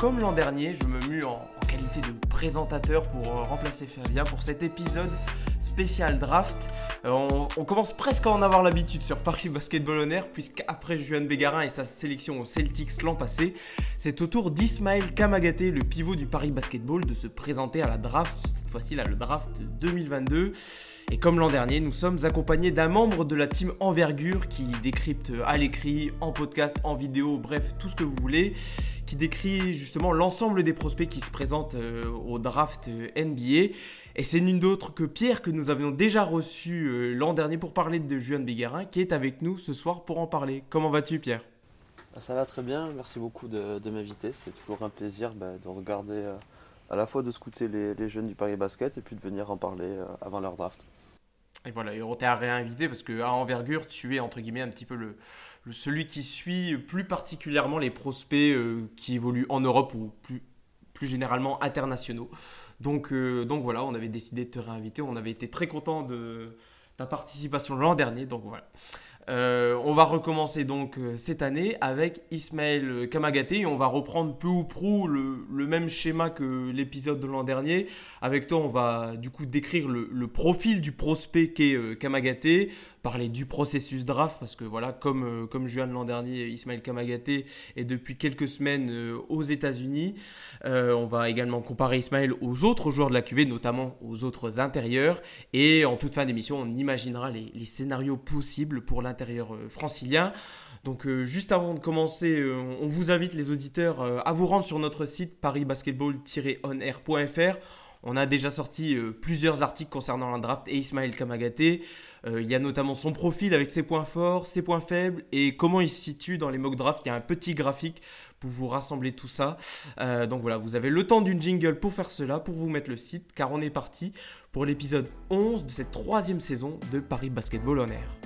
Comme l'an dernier, je me mue en, qualité de présentateur pour euh, remplacer Fabien pour cet épisode spécial draft. Euh, on, commence presque à en avoir l'habitude sur Paris Basketball On Air, puisqu'après Juan Bégarin et sa sélection au Celtics l'an passé, c'est au tour d'Ismaël Kamagaté, le pivot du Paris Basketball, de se présenter à la draft, cette fois-ci là, le draft 2022. Et comme l'an dernier, nous sommes accompagnés d'un membre de la team Envergure qui décrypte à l'écrit, en podcast, en vidéo, bref, tout ce que vous voulez, qui décrit justement l'ensemble des prospects qui se présentent euh, au draft euh, NBA. Et c'est nul d'autre que Pierre que nous avions déjà reçu euh, l'an dernier pour parler de Juan Béguerin qui est avec nous ce soir pour en parler. Comment vas-tu Pierre? Bah, Ça va très bien, merci beaucoup de, m'inviter. C'est toujours un plaisir bah, de regarder, à la fois de scouter les, les, jeunes du Paris Basket et puis de venir en parler avant leur draft. Et voilà, et on t'a réinvité parce que à envergure, tu es entre guillemets un petit peu le, celui qui suit plus particulièrement les prospects euh, qui évoluent en Europe ou plus, plus généralement internationaux. Donc, euh, donc voilà, on avait décidé de te réinviter. On avait été très content de ta participation l'an dernier. Donc voilà. Euh, on va recommencer donc cette année avec Ismaël Kamagaté et on va reprendre peu ou prou le, même schéma que l'épisode de l'an dernier. Avec toi, on va du coup décrire le, profil du prospect qu'est Kamagaté, parler du processus draft parce que voilà, comme, euh, comme Juan l'an dernier, Ismaël Kamagaté est depuis quelques semaines euh, aux États-Unis. Euh, on va également comparer Ismaël aux autres joueurs de la QV, notamment aux autres intérieurs. Et en toute fin d'émission, on imaginera les, scénairos possibles pour l'intérieur francilien. Donc juste avant de commencer, on vous invite les auditeurs à vous rendre sur notre site parisbasketball-onair.fr. On a déjà sorti plusieurs articles concernant la draft et Ismaël Kamagaté. Euh, il y a notamment son profil avec ses points forts, ses points faibles et comment il se situe dans les mock drafts. Il y a un petit graphique pour vous rassembler tout ça. Euh, donc voilà, vous avez le temps d'une jingle pour faire cela, pour vous mettre le site, car on est parti pour l'épisode 11 de cette troisième saison de Paris Basketball On Air.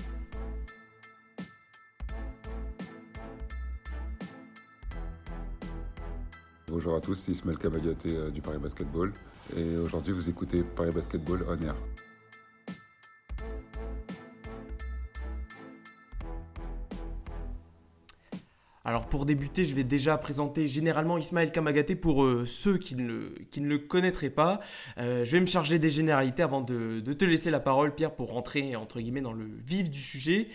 Bonjour à tous, c'est Ismaël euh, du Paris Basketball et aujourd'hui vous écoutez Paris Basketball On Air. Alors pour débuter, je vais déjà présenter généralement Ismaël Kamagaté pour euh, ceux qui ne, le, connaîtraient pas. Euh, je vais me charger des généralités avant de, te laisser la parole, Pierre, pour rentrer entre guillemets dans le vif du sujet.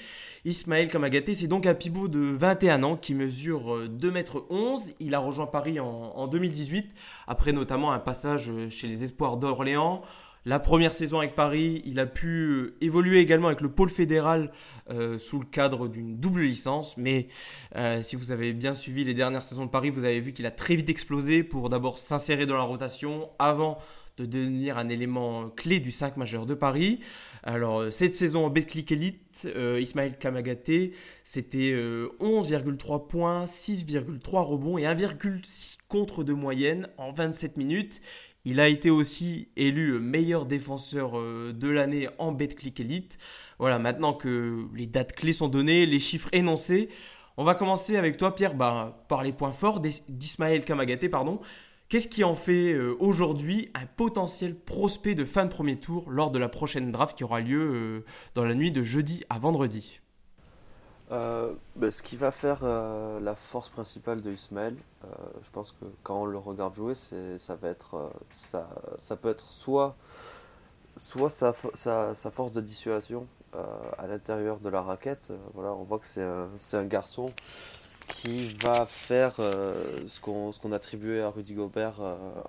Ismaël Kamagaté, c'est donc un pivot de 21 ans qui mesure 2 euh, mètres 11. Il a rejoint Paris en 2018, après notamment un passage chez les Espoirs d'Orléans. La première saison avec Paris, il a pu euh, évoluer également avec le pôle fédéral euh, sous le cadre d'une double licence. Mais euh, si vous avez bien suivi les dernières saisons de Paris, vous avez vu qu'il a très vite explosé pour d'abord s'insérer dans la rotation avant de devenir un élément clé du 5 majeur de Paris. Alors, cette saison en Betclic Elite, Ismaël Kamagaté, c'était 11,3 points, 6,3 rebonds et 1,6 contre de moyenne en 27 minutes. Il a été aussi élu meilleur défenseur euh, de l'année en BetClick Elite. Voilà, maintenant que les dates clés sont données, les chiffres énoncés, on va commencer avec toi, Pierre, bah, par les points forts d'Ismaël Kamagaté. Pardon. Qu'est-ce qui en fait euh, aujourd'hui un potentiel prospect de fin de premier tour lors de la prochaine draft qui aura lieu euh, dans la nuit de jeudi à vendredi? Euh, bah, ce qui va faire euh, la force principale de Ismaël, euh, je pense que quand on le regarde jouer, ça va être ça, ça peut être soit soit sa, sa, sa force de dissuasion à l'intérieur de la raquette. voilà, on voit que c'est un, un, garçon qui va faire ce qu'on attribuait à Rudy Gobert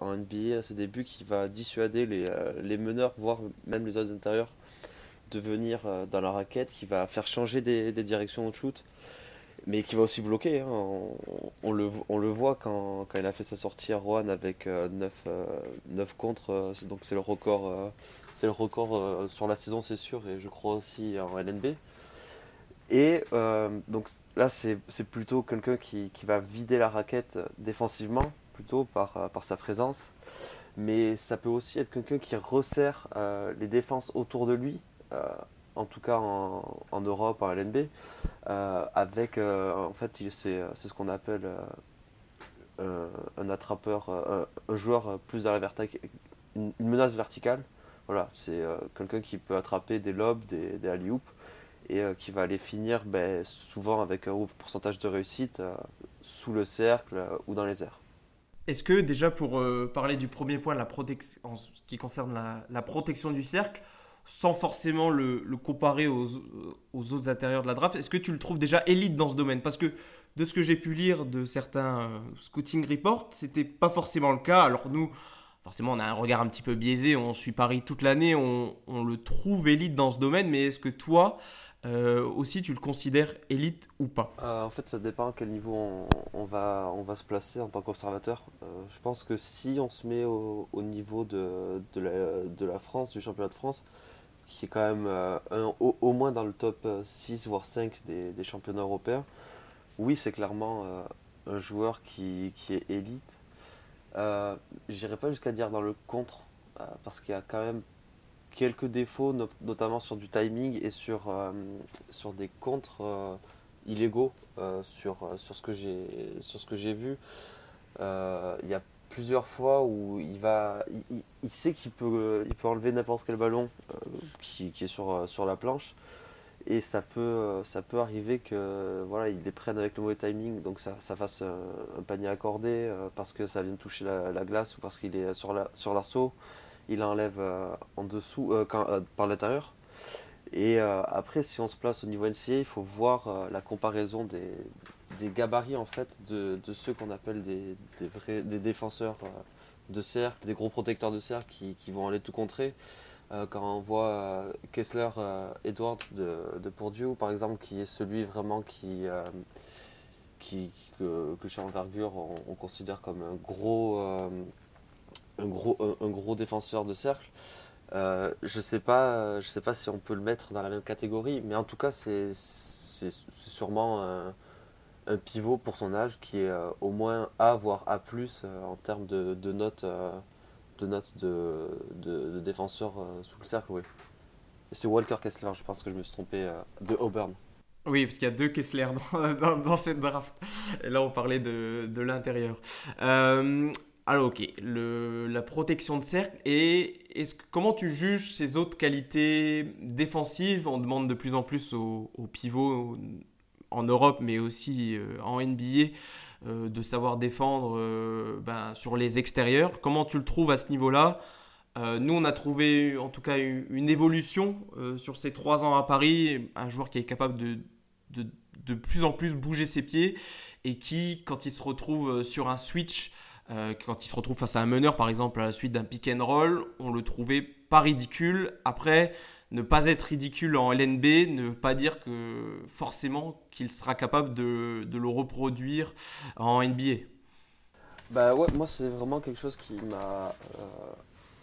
en NBA à ses débuts, qui va dissuader les, les meneurs, voire même les autres intérieurs de venir euh, dans la raquette, qui va faire changer des, directions au shoot, mais qui va aussi bloquer. Hein. On, le, on, le, voit quand, quand, il a fait sa sortie à Rouen avec 9, euh, 9 euh, contre, donc c'est le record, le record sur la saison, c'est sûr, et je crois aussi en LNB. Et donc là, c'est plutôt quelqu'un qui, qui, va vider la raquette défensivement, plutôt par, par sa présence. Mais ça peut aussi être quelqu'un qui resserre les défenses autour de lui en tout cas en, Europe, en LNB, euh, avec, euh, en fait, c'est ce qu'on appelle un attrapeur, un, joueur plus dans la une, menace verticale. Voilà, c'est quelqu'un qui peut attraper des lobes, des, des alley et qui va aller finir ben, souvent avec un haut pourcentage de réussite sous le cercle ou dans les airs. Est-ce que déjà pour parler du premier point, la en ce qui concerne la, protection du cercle, sans forcément le, comparer aux, autres intérieurs de la draft, est-ce que tu le trouves déjà élite dans ce domaine? Parce que de ce que j'ai pu lire de certains euh, scouting reports, c'était pas forcément le cas. Alors nous, forcément, on a un regard un petit peu biaisé, on suit Paris toute l'année, on, le trouve élite dans ce domaine, mais est-ce que toi, euh, aussi, tu le considères élite ou pas? Euh, En fait, ça dépend à quel niveau on, va, se placer en tant qu'observateur. je pense que si on se met au, niveau de, la, France, du championnat de France, qui est quand même un, au, moins dans le top 6 voire 5 des, des championnats européens, oui, c'est clairement euh, un joueur qui, est élite. Euh, J'irai pas jusqu'à dire dans le contre, euh, parce qu'il y a quand même quelques défauts, notamment sur du timing et sur, euh, sur des contres illégaux sur, sur ce que j'ai vu. Il y a plusieurs fois où il va il, sait qu'il peut, il peut enlever n'importe quel ballon qui, qui, est sur, sur la planche et ça peut, euh, ça peut arriver que voilà, les prennent avec le mauvais timing, donc ça, ça fasse euh, un, panier accordé euh, parce que ça vient de toucher la, glace ou parce qu'il est sur l'arceau, sur l'arceau, il enlève en dessous, par l'intérieur. Et après, si on se place au niveau NCA, il faut voir la comparaison des, des, gabarits en fait de, de ceux qu'on appelle des, des, vrais, des défenseurs de cercle, des gros protecteurs de cercle qui, qui vont aller tout contrer. Euh, quand on voit euh, Kessler euh, Edwards de, de Bourdieu, par exemple, qui est celui vraiment qui, qui, que, que, chez Envergure on, considère comme un gros, un, gros, un, gros défenseur de cercle. Je ne sais, pas, je sais pas si on peut le mettre dans la même catégorie, mais en tout cas, c'est sûrement un, pivot pour son âge qui est au moins A, voire A, en termes de, de notes de notes de, de, défenseurs euh, sous le cercle, oui. c'est Walker Kessler, je pense que je me suis trompé, euh, de Auburn. Oui, parce qu'il y a deux Kessler dans, dans, cette draft. Et là, on parlait de, de l'intérieur. Euh, alors, ok, la protection de cercle. Et comment tu juges ces autres qualités défensives? On demande de plus en plus aux, pivots en Europe, mais aussi en NBA, euh, de savoir défendre euh, ben, sur les extérieurs. Comment tu le trouves à ce niveau-là? Euh, Nous, on a trouvé en tout cas une, évolution sur ces trois ans à Paris, un joueur qui est capable de, de, plus en plus bouger ses pieds et qui, quand il se retrouve sur un switch, quand il se retrouve face à un meneur, par exemple, à la suite d'un pick and roll, on le trouvait pas ridicule. Après, ne pas être ridicule en LNB ne veut pas dire que forcément qu'il sera capable de, le reproduire en NBA. Bah ouais, moi c'est vraiment quelque chose qui m'a euh,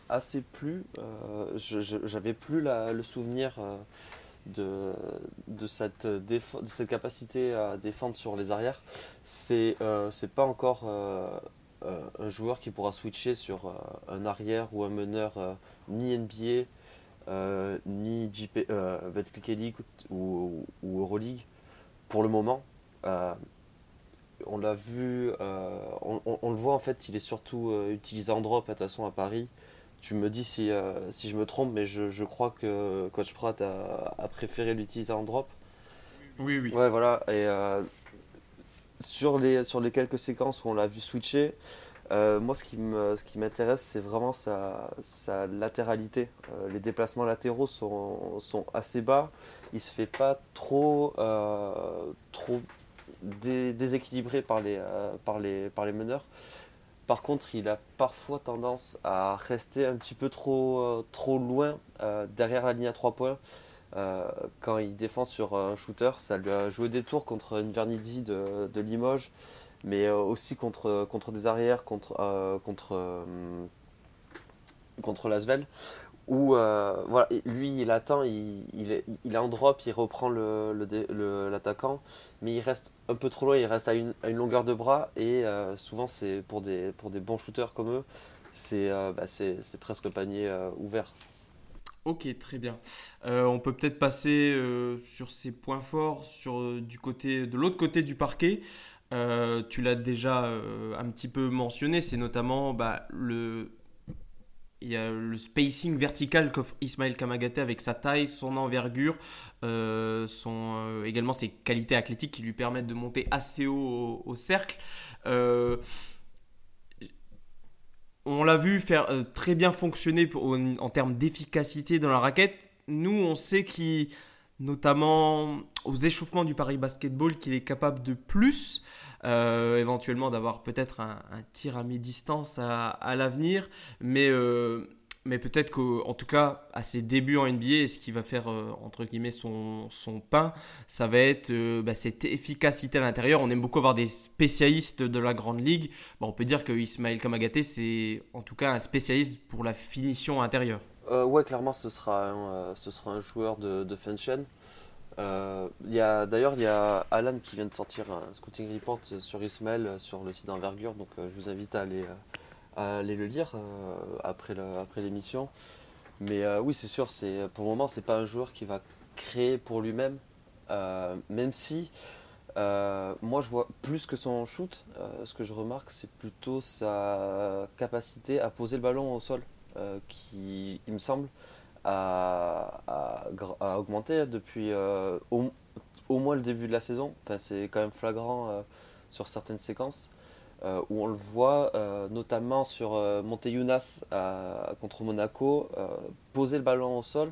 assez plu. Euh, J'avais plus le souvenir euh, de, cette capacité à défendre sur les arrières. C'est euh, pas encore un joueur qui pourra switcher sur un arrière ou un meneur ni NBA euh, ni JP, euh, League ou, ou, Euroleague pour le moment. Euh, on l'a vu, euh, on, le voit en fait, il est surtout utilisé en drop de toute façon à Paris. Tu me dis si, si je me trompe, mais je, crois que Coach Pratt a, préféré l'utiliser en drop. Oui, oui. Ouais, voilà. Et sur, les, quelques séquences où on l'a vu switcher, euh, moi, ce qui, m'intéresse, c'est vraiment sa, latéralité. Euh, les déplacements latéraux sont, assez bas. Il se fait pas trop, euh, déséquilibré par les meneurs. Par contre, il a parfois tendance à rester un petit peu trop, trop loin derrière la ligne à 3 points. Quand il défend sur un shooter, ça lui a joué des tours contre une de, de Limoges mais euh, aussi contre, contre des arrières, contre, euh, contre, euh, contre où voilà, lui il attend, il, il, est, en drop, il reprend l'attaquant, le, l'attaquant mais il reste un peu trop loin, il reste à une, à une longueur de bras, et souvent c'est pour des, pour des bons shooters comme eux, c'est bah, presque le panier ouvert. Ok, très bien. on peut peut-être passer sur ces points forts sur, du côté, de l'autre côté du parquet. Euh, tu l'as déjà euh, un petit peu mentionné, c'est notamment bah, le, il y a le spacing vertical qu'offre Ismaël Kamagaté avec sa taille, son envergure, euh, son, euh, également ses qualités athlétiques qui lui permettent de monter assez haut au, cercle. Euh, on l'a vu faire très bien fonctionner en termes d'efficacité dans la raquette. Nous, on sait qu'il, notamment aux échauffements du Paris Basketball, qu'il est capable de plus. Euh, éventuellement d'avoir peut-être un, tir à mi-distance à, l'avenir, mais, euh, mais peut-être qu'en tout cas, à ses débuts en NBA, ce qui va faire, euh, entre guillemets, son, son pain, ça va être bah, cette efficacité à l'intérieur. On aime beaucoup avoir des spécialistes de la Grande Ligue. on peut dire que Ismaël Kamagaté, c'est en tout cas un spécialiste pour la finition intérieure. ouais, clairement, ce sera un, ce sera un joueur de, de fin de chaîne. Euh, D'ailleurs, il y a Alan qui vient de sortir un scouting report sur Ismaël sur le site d'envergure, donc euh, je vous invite à aller, à aller le lire euh, après l'émission. Mais euh, oui, c'est sûr, pour le moment, c'est pas un joueur qui va créer pour lui-même, même si moi je vois plus que son shoot, ce que je remarque, c'est plutôt sa capacité à poser le ballon au sol, qui, il me semble, a, augmenté depuis euh, au, moins le début de la saison. Enfin, c'est quand même flagrant euh, sur certaines séquences. Euh, où on le voit notamment sur Monte Younas contre Monaco, poser le ballon au sol,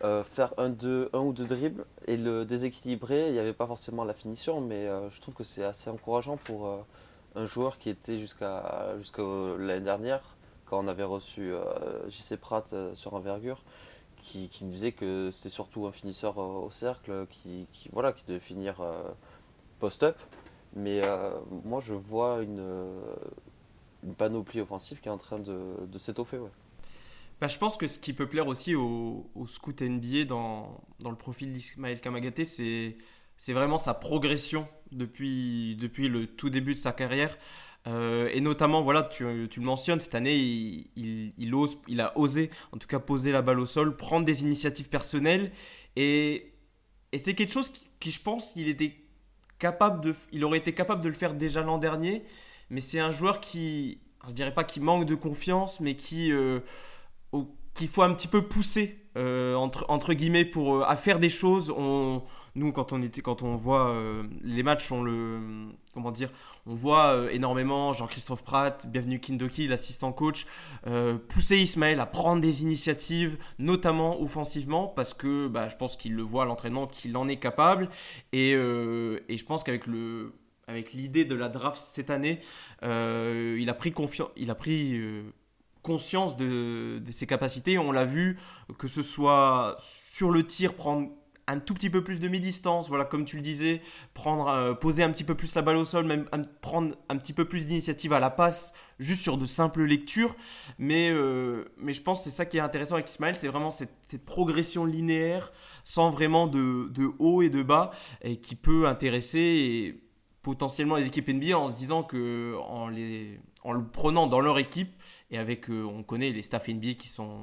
faire un, ou deux dribbles et le déséquilibrer. Il n'y avait pas forcément la finition, mais je trouve que c'est assez encourageant pour un joueur qui était jusqu'à jusqu'à l'année dernière quand on avait reçu JC Pratt sur envergure qui, disait que c'était surtout un finisseur au cercle qui, qui, voilà, qui devait finir euh, post-up. Mais euh, moi, je vois une, une, panoplie offensive qui est en train de, de s'étoffer. Ouais. Bah, je pense que ce qui peut plaire aussi au, au scout NBA dans, dans le profil d'Ismaël Kamagaté, c'est, c'est vraiment sa progression depuis, depuis le tout début de sa carrière. Euh, et notamment, voilà, tu, tu, le mentionnes, cette année, il, il, ose, il a osé, en tout cas, poser la balle au sol, prendre des initiatives personnelles. Et, et c'est quelque chose qui, je pense, il, était capable de, il aurait été capable de le faire déjà l'an dernier. Mais c'est un joueur qui, je dirais pas qu'il manque de confiance, mais qui, euh, qu'il faut un petit peu pousser, euh, entre, entre guillemets, pour, à faire des choses. On nous quand on était quand on voit les matchs on le comment dire on voit euh, énormément Jean-Christophe Pratt, bienvenue Kindoki, l'assistant coach, euh, pousser Ismaël à prendre des initiatives, notamment offensivement, parce que bah, je pense qu'il le voit à l'entraînement, qu'il en est capable. Et, euh, et je pense qu'avec le avec l'idée de la draft cette année, il a pris, il a pris conscience de, ses capacités. On l'a vu, que ce soit sur le tir, prendre un tout petit peu plus de mi-distance, voilà, comme tu le disais, prendre, euh, poser un petit peu plus la balle au sol, même prendre un petit peu plus d'initiative à la passe, juste sur de simples lectures. Mais, euh, mais je pense que c'est ça qui est intéressant avec Ismaël, c'est vraiment cette, progression linéaire, sans vraiment de, haut et de bas, et qui peut intéresser potentiellement les équipes NBA en se disant que en, les, en le prenant dans leur équipe, et avec, euh, on connaît les staffs NBA qui sont,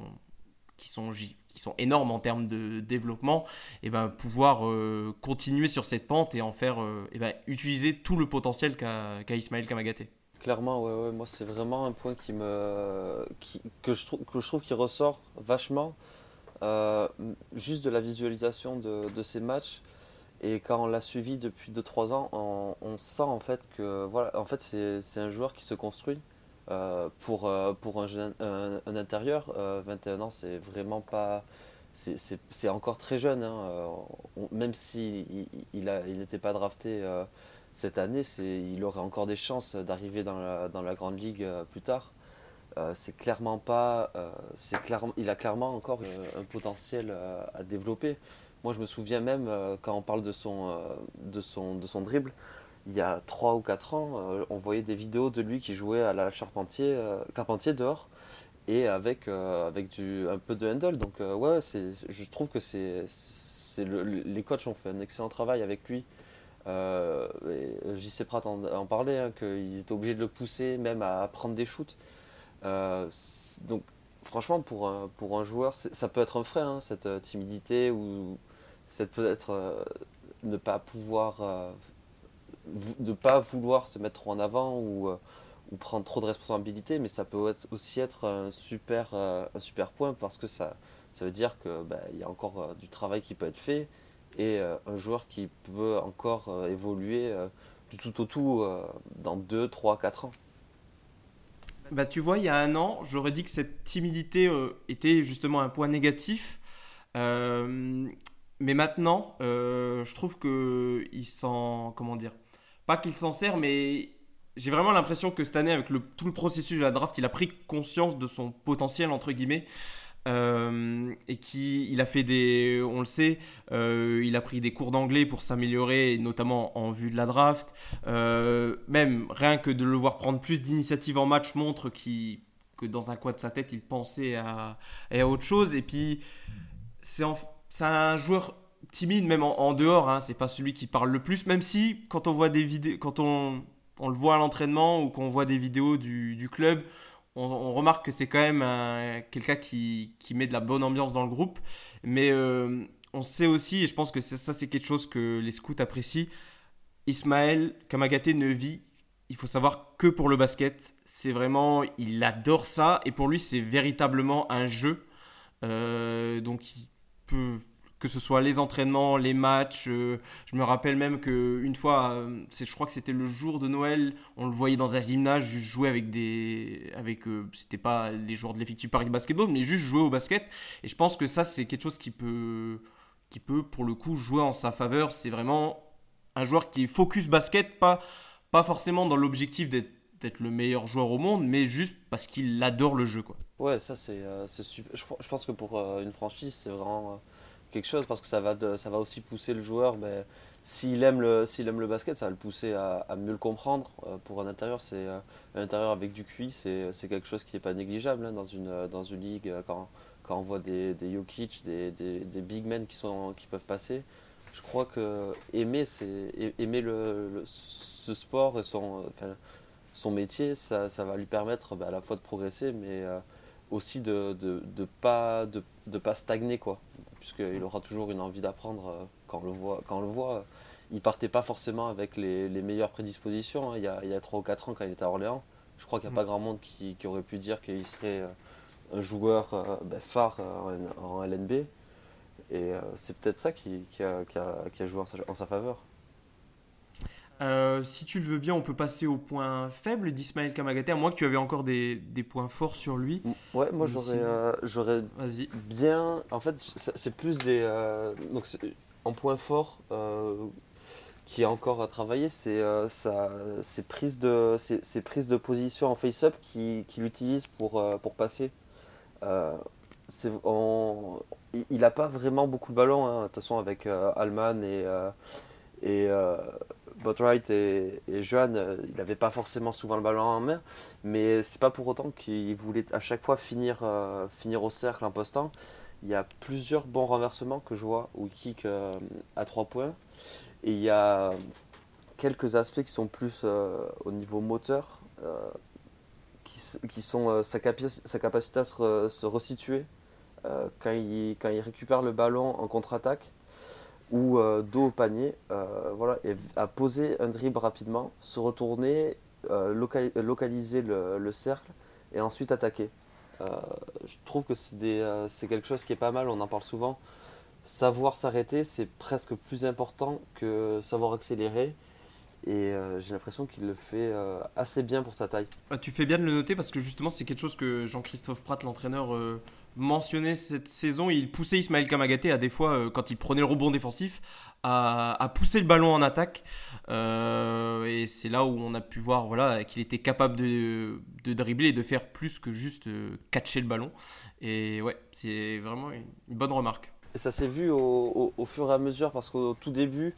qui sont qui sont énormes en termes de développement, et ben, pouvoir euh, continuer sur cette pente et en faire euh, et ben, utiliser tout le potentiel qu'a Ismaël Kamagaté. Clairement, ouais, ouais, moi c'est vraiment un point qui me, que, je trouve, que je trouve qui ressort vachement, euh, juste de la visualisation de, de, ces matchs. Et quand on l'a suivi depuis 2-3 ans, on, on, sent en fait que voilà, en fait c'est un joueur qui se construit. Euh, pour, euh, pour un, jeune, un, intérieur, 21 euh, ans, c'est vraiment pas. C'est encore très jeune, hein. même s'il il, n'était pas drafté cette année, il aurait encore des chances d'arriver dans la, dans la grande ligue plus tard. c'est clairement pas. c'est il a clairement encore un potentiel à développer. Moi, je me souviens même quand on parle de son, de son, de son dribble, il y a 3 ou 4 ans, euh, on voyait des vidéos de lui qui jouait à la Charpentier, euh, Carpentier dehors et avec, euh, avec du, un peu de handle. Donc ouais, je trouve que c'est, les coachs ont fait un excellent travail avec lui. JC Pratt en, en parlait, hein, qu'ils étaient obligés de le pousser même à prendre des shoots. donc franchement, pour un, pour un joueur, ça peut être un frein, hein, cette timidité ou cette peut-être ne pas pouvoir de ne pas vouloir se mettre trop en avant ou, euh, prendre trop de responsabilités, mais ça peut aussi être un super, un super point parce que ça, ça veut dire qu'il bah, y a encore du travail qui peut être fait et un joueur qui peut encore évoluer du tout au tout dans 2, 3, 4 ans. Bah, tu vois, il y a un an, j'aurais dit que cette timidité euh, était justement un point négatif. Euh, mais maintenant, euh, je trouve qu'il s'en. Comment dire Pas qu'il s'en sert, mais j'ai vraiment l'impression que cette année, avec le, tout le processus de la draft, il a pris conscience de son potentiel, entre guillemets. Euh, et qui il a fait des on le sait euh, il a pris des cours d'anglais pour s'améliorer notamment en vue de la draft euh, même rien que de le voir prendre plus d'initiatives en match montre qui que dans un coin de sa tête il pensait à, à autre chose et puis c'est un joueur timide même en, dehors hein, c'est pas celui qui parle le plus même si quand on voit des vidéos quand on, on le voit à l'entraînement ou qu'on voit des vidéos du, club on, remarque que c'est quand même quelqu'un qui, met de la bonne ambiance dans le groupe. Mais euh, on sait aussi, et je pense que ça, c'est quelque chose que les scouts apprécient, Ismaël Kamagaté ne vit, il faut savoir, que pour le basket. C'est vraiment, il adore ça, et pour lui, c'est véritablement un jeu. Euh, donc, il peut que ce soit les entraînements, les matchs. Euh, je me rappelle même qu'une fois, euh, je crois que c'était le jour de Noël, on le voyait dans un gymnase juste jouer avec des. avec euh, C'était pas les joueurs de l'effectif Paris Basketball, mais juste jouer au basket. Et je pense que ça, c'est quelque chose qui peut, qui peut, pour le coup, jouer en sa faveur. C'est vraiment un joueur qui est focus basket, pas, pas forcément dans l'objectif d'être le meilleur joueur au monde, mais juste parce qu'il adore le jeu. Quoi. Ouais, ça c'est super. Je, je, pense que pour une franchise, c'est vraiment quelque chose parce que ça va, ça va aussi pousser le joueur. Ben, s'il aime, le, s'il aime le basket, ça va le pousser à, mieux le comprendre. Euh, pour un intérieur, c'est, euh, intérieur avec du QI, c'est, quelque chose qui n'est pas négligeable hein, dans, une, dans une ligue. Euh, quand, quand on voit des, des Jokic, des, des, big men qui, sont, qui peuvent passer, je crois que aimer, c'est, aimer le, ce sport et son, son métier, ça, ça va lui permettre ben, à la fois de progresser, mais aussi de ne de, de pas, de, de, pas stagner. Quoi puisqu'il aura toujours une envie d'apprendre euh, quand on le voit. Quand on le voit il partait pas forcément avec les, les meilleures prédispositions. Hein. Il, y a, il y a 3 ou 4 ans, quand il était à Orléans, je crois qu'il n'y a pas mm. grand monde qui, qui, aurait pu dire qu'il serait euh, un joueur euh, ben, phare en, LNB. Et c'est peut-être ça qui, qui, a, qui, a, qui, a, joué en sa faveur. Euh, si tu le veux bien, on peut passer au point faible d'Ismaël Kamagaté, à moins que tu avais encore des, des, points forts sur lui. Ouais, moi j'aurais euh, j'aurais bien. En fait, c'est plus des. Euh, donc, en point fort qui est encore à travailler, c'est ses prises, de, ses, prises de position en face-up qu'il qui utilise pour, pour passer. On, il n'a pas vraiment beaucoup de ballons, hein, de toute façon, avec Alman et. et Botwright et, Johan, euh, il n'avait pas forcément souvent le ballon en main, mais c'est pas pour autant qu'il voulait à chaque fois finir, euh, finir au cercle en postant. Il y a plusieurs bons renversements que je vois où il kick euh, à 3 points. Et il y a quelques aspects qui sont plus au niveau moteur, qui, qui, sont sa, sa, capacité à se, se resituer quand, il, quand il récupère le ballon en contre-attaque ou euh, dos au panier, euh, voilà, et à poser un dribble rapidement, se retourner, euh, localiser le, cercle et ensuite attaquer. je trouve que c'est quelque chose qui est pas mal, on en parle souvent. Savoir s'arrêter, c'est presque plus important que savoir accélérer. Et j'ai l'impression qu'il le fait assez bien pour sa taille. Ah, tu fais bien de le noter parce que justement c'est quelque chose que Jean-Christophe Pratt, l'entraîneur, mentionné cette saison, il poussait Ismaël Kamagaté à des fois, euh, quand il prenait le rebond défensif, à, pousser le ballon en attaque. Euh, et c'est là où on a pu voir voilà, qu'il était capable de, de, dribbler et de faire plus que juste euh, catcher le ballon. Et ouais, c'est vraiment une, bonne remarque. Et ça s'est vu au, au, fur et à mesure parce qu'au tout début,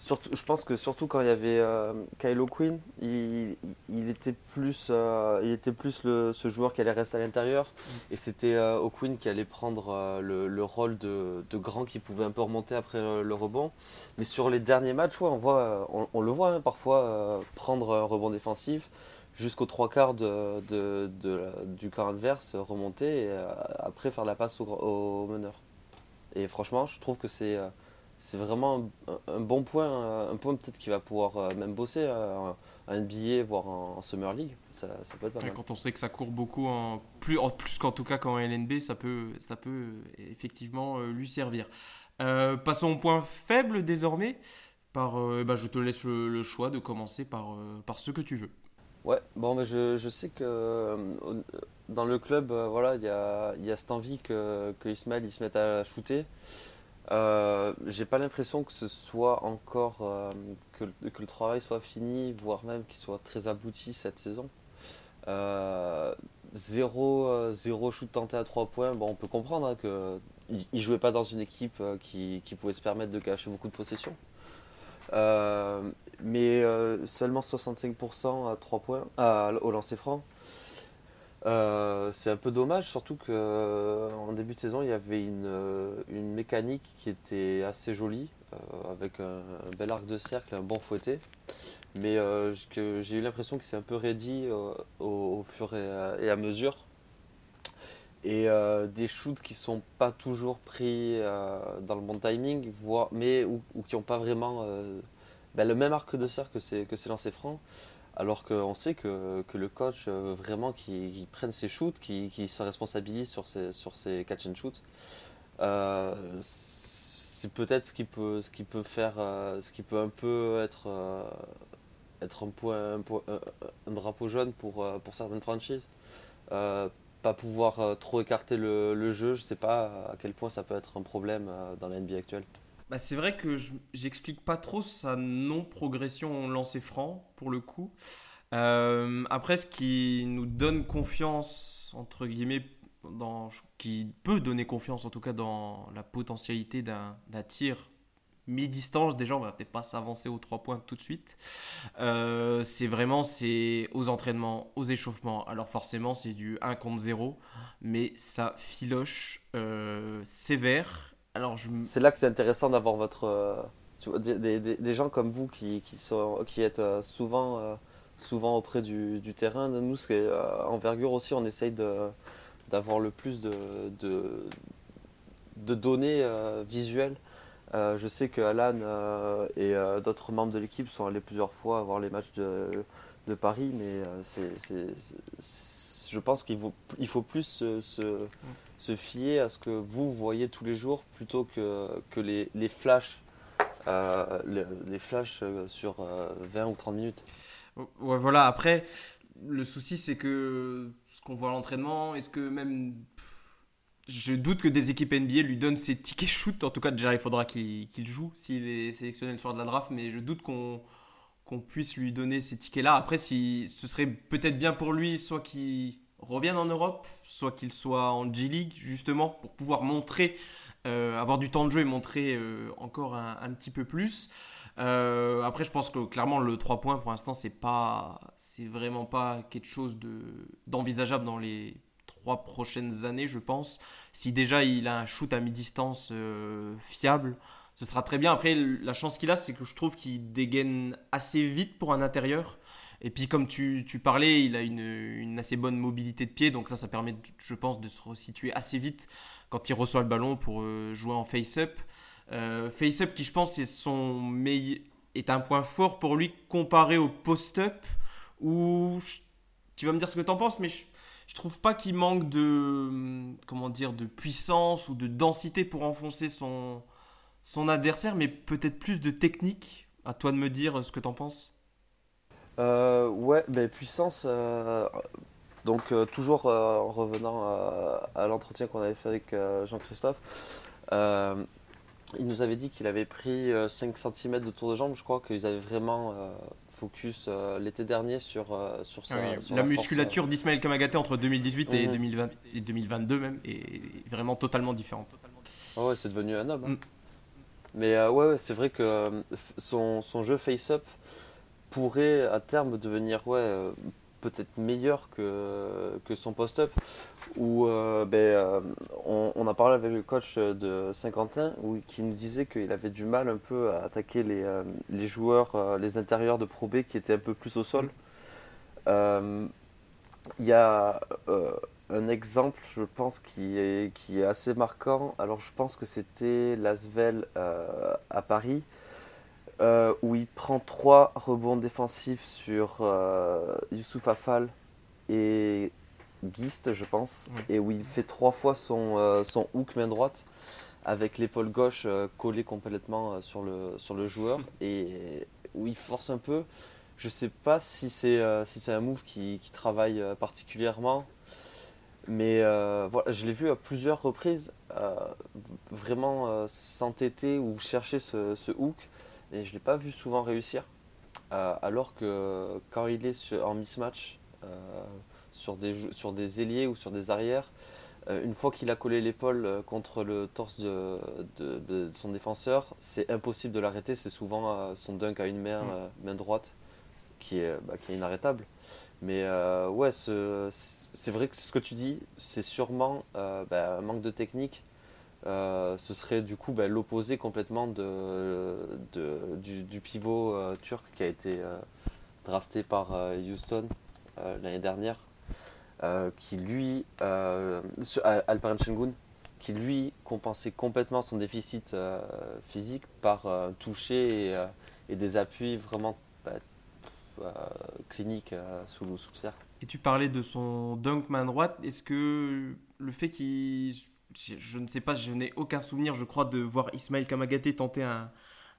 Surtout, je pense que surtout quand il y avait euh, Kylo Quinn, il, il, était plus, euh, il était plus le, ce joueur qui allait rester à l'intérieur. Mm. Et c'était euh, O'Quinn qui allait prendre euh, le, le, rôle de, de, grand qui pouvait un peu remonter après le rebond. Mais sur les derniers matchs, ouais, on, voit, on, on le voit hein, parfois prendre un rebond défensif jusqu'aux trois quarts de, de, de, du camp adverse, remonter et après faire la passe au, au meneur. Et franchement, je trouve que c'est c'est vraiment un, bon point, un point peut-être qu'il va pouvoir même bosser en NBA, voire en, Summer League. Ça, peut être pas mal. Quand on sait que ça court beaucoup, en plus, en plus qu'en tout cas qu'en LNB, ça peut, ça peut effectivement lui servir. passons au point faible désormais. Par, bah, je te laisse le, choix de commencer par, par ce que tu veux. Ouais, bon, mais je, je sais que euh, dans le club, euh, voilà, il y a, y a cette envie que, que Ismaël il se mette à shooter. Euh, j'ai pas l'impression que ce soit encore que, que, le travail soit fini, voire même qu'il soit très abouti cette saison. zéro, zéro shoot tenté à 3 points, bon, on peut comprendre hein, qu'il ne jouait pas dans une équipe qui, qui, pouvait se permettre de cacher beaucoup de possessions. Euh, mais euh, seulement 65% à 3 points au lancer franc. Euh, c'est un peu dommage, surtout qu'en début de saison, il y avait une, une mécanique qui était assez jolie, avec un, bel arc de cercle, un bon fouetté. Mais j'ai eu l'impression que c'est un peu ready au, fur et à, mesure. Et des shoots qui sont pas toujours pris dans le bon timing, voire, mais ou, qui n'ont pas vraiment ben, le même arc de cercle que c'est que c'est lancé franc alors qu'on sait que, que, le coach euh, vraiment qui, prenne ses shoots, qui, se responsabilise sur ses, sur ses catch and shoot, euh, c'est peut-être ce qui peut ce qui peut faire euh, ce qui peut un peu être être un point, un, drapeau jaune pour pour certaines franchises. Pas pouvoir trop écarter le, jeu, je sais pas à quel point ça peut être un problème dans la NBA actuelle. Bah, c'est vrai que j'explique pas trop sa non-progression en lancer franc, pour le coup. Euh, après, ce qui nous donne confiance, entre guillemets, qui peut donner confiance en tout cas dans la potentialité d'un tir mi-distance, déjà on va peut-être pas s'avancer aux trois points tout de suite. Euh, c'est vraiment c'est aux entraînements, aux échauffements. Alors forcément c'est du 1 contre 0, mais ça filoche euh, sévère c'est là que c'est intéressant d'avoir votre, euh, des, gens comme vous qui, sont, qui êtes souvent, souvent auprès du, terrain. Nous, envergure aussi, on essaye de, d'avoir le plus de, de, données visuelles. Je sais que Alan et d'autres membres de l'équipe sont allés plusieurs fois voir les matchs de, de Paris, mais c'est, je pense qu'il faut, il faut plus se, se, fier à ce que vous voyez tous les jours plutôt que, que les, les flashs, euh, les, flashs euh, sur 20 euh, ou 30 minutes. Ouais, voilà, après, le souci c'est que ce qu'on voit à l'entraînement, est-ce que même. Je doute que des équipes NBA lui donnent ses tickets shoot. En tout cas, déjà, il faudra qu'il joue s'il est sélectionné le soir de la draft. Mais je doute qu'on puisse lui donner ces tickets-là. Après, ce serait peut-être bien pour lui, soit qu'il revienne en Europe, soit qu'il soit en G-League, justement, pour pouvoir montrer, euh, avoir du temps de jeu et montrer euh, encore un, petit peu plus. Euh, après, je pense que clairement, le 3 points, pour l'instant, c'est pas, vraiment pas quelque chose de, d'envisageable dans les prochaines années, je pense. Si déjà il a un shoot à mi-distance fiable, ce sera très bien. Après, la chance qu'il a, c'est que je trouve qu'il dégaine assez vite pour un intérieur. Et puis, comme tu, parlais, il a une, assez bonne mobilité de pied. Donc, ça, ça permet, je pense, de se resituer assez vite quand il reçoit le ballon pour euh, jouer en face-up. Euh, face-up qui, je pense, est, son est un point fort pour lui comparé au post-up. Où tu vas me dire ce que tu en penses, mais je, je trouve pas qu'il manque de, comment dire, de puissance ou de densité pour enfoncer son, son adversaire, mais peut-être plus de technique. À toi de me dire ce que tu en penses. Euh, ouais, ben, puissance. Euh, donc, euh, toujours en revenant à, l'entretien qu'on avait fait avec Jean-Christophe, il nous avait dit qu'il avait pris 5 cm de tour de jambe. Je crois qu'ils avaient vraiment focus l'été dernier sur, sur, sa, la, musculature d'Ismaël Kamagaté entre 2018 et, 2020, mhm. et 2022 même est vraiment totalement différente. Ah ouais, c'est devenu un homme. Hein. Mm. Mais ouais, c'est vrai que son, son jeu face-up pourrait à terme devenir ouais, euh, peut-être meilleur que, que son post-up. Où euh, ben, euh, on, a parlé avec le coach de Saint-Quentin qui nous disait qu'il avait du mal un peu à attaquer les, les joueurs, les intérieurs de Pro B qui étaient un peu plus au sol. Il y a un exemple, je pense, qui est, qui est assez marquant. Alors, je pense que c'était Lasvel euh, à Paris, euh, où il prend trois rebonds défensifs sur euh, Youssouf Afal et Gist, je pense, et où il fait trois fois son, son hook main droite avec l'épaule gauche collée complètement sur le, sur le joueur, et où il force un peu. Je sais pas si c'est si c'est un move qui, qui travaille particulièrement mais euh, voilà, je l'ai vu à plusieurs reprises euh, vraiment euh, s'entêter ou chercher ce, ce, hook et je ne l'ai pas vu souvent réussir. alors que quand il est en mismatch sur, des, sur des ailiers ou sur des arrières, une fois qu'il a collé l'épaule contre le torse de, de, de son défenseur, c'est impossible de l'arrêter. C'est souvent son dunk à une main, mm. main droite qui est, bah, qui est inarrêtable. Mais euh, ouais, c'est vrai que ce que tu dis, c'est sûrement euh, bah, un manque de technique. Euh, ce serait du coup bah, l'opposé complètement de, du, pivot turc qui a été drafté par Houston l'année dernière, qui lui, Alperen Şengün, qui lui compensait complètement son déficit physique par un toucher et, des appuis vraiment bah, euh, clinique euh, sous, sous, le cercle. Et tu parlais de son dunk main droite. Est-ce que le fait qu'il. Je, ne sais pas, je n'ai aucun souvenir, je crois, de voir Ismaël Kamagaté tenter un,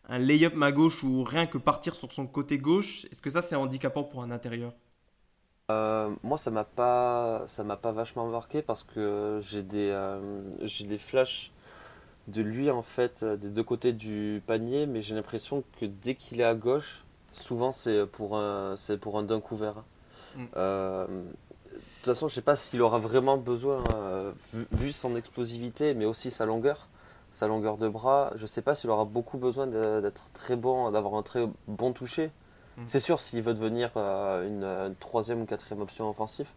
un lay-up main gauche ou rien que partir sur son côté gauche. Est-ce que ça, c'est handicapant pour un intérieur? Euh, moi, ça m'a pas, ça m'a pas vachement marqué parce que j'ai des, j'ai des flashs de lui en fait des deux côtés du panier, mais j'ai l'impression que dès qu'il est à gauche, souvent c'est pour un c'est pour un dunk ouvert. Mm. Euh, toute façon, je sais pas s'il aura vraiment besoin, euh, vu, son explosivité, mais aussi sa longueur, sa longueur de bras. Je sais pas s'il aura beaucoup besoin d'être très bon, d'avoir un très bon toucher. Mm. C'est sûr, s'il veut devenir euh, une, troisième ou quatrième option offensive,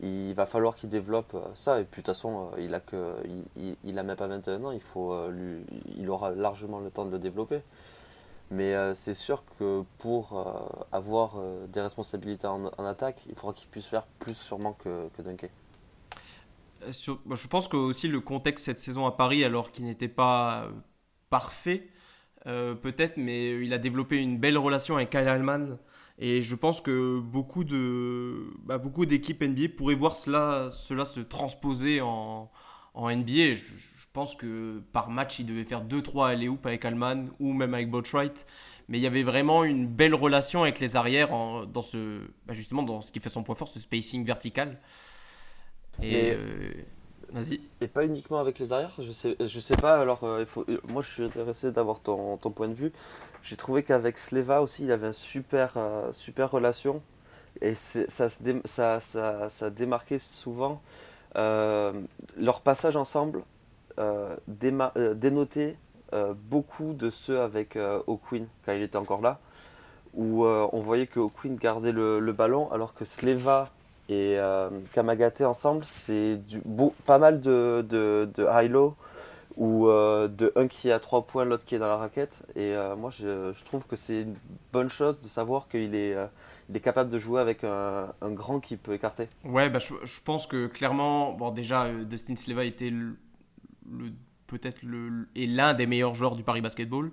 il va falloir qu'il développe ça. Et puis de toute façon, il a que, il, il, a même pas 21 ans. Il faut, lui, il aura largement le temps de le développer. Mais euh, c'est sûr que pour euh, avoir euh, des responsabilités en, attaque, il faudra qu'il puisse faire plus sûrement que, que dunker. je pense que aussi le contexte cette saison à Paris, alors qu'il n'était pas parfait, peut-être, mais il a développé une belle relation avec Kyle Allman. Et je pense que beaucoup de bah, beaucoup d'équipes NBA pourraient voir cela, cela se transposer en, en NBA. Pense que par match, il devait faire 2-3 alley hoop avec Alman ou même avec Botwright. Mais il y avait vraiment une belle relation avec les arrières en, dans ce, bah, justement dans ce qui fait son point fort, ce spacing vertical. Et euh, vas-y. Et pas uniquement avec les arrières, je sais, je sais pas. Alors, euh, il faut, euh, moi, je suis intéressé d'avoir ton, ton, point de vue. J'ai trouvé qu'avec Sleva aussi, il avait une super, super relation. Et ça, ça, ça, ça, démarquait souvent leur passage ensemble euh, euh, dénoter euh, beaucoup de ceux avec O'Quinn quand il était encore là, où on voyait que O'Quinn gardait le, ballon alors que Sleva et Kamagate ensemble, c'est pas mal de, de, de high-low ou de un qui est à 3 points, l'autre qui est dans la raquette. Et moi, je, trouve que c'est une bonne chose de savoir qu'il est, capable de jouer avec un, grand qui peut écarter. Ouais, bah, je, je, pense que clairement, bon, déjà, Dustin Sleva était le, peut-être le, est l'un des meilleurs joueurs du Paris Basketball.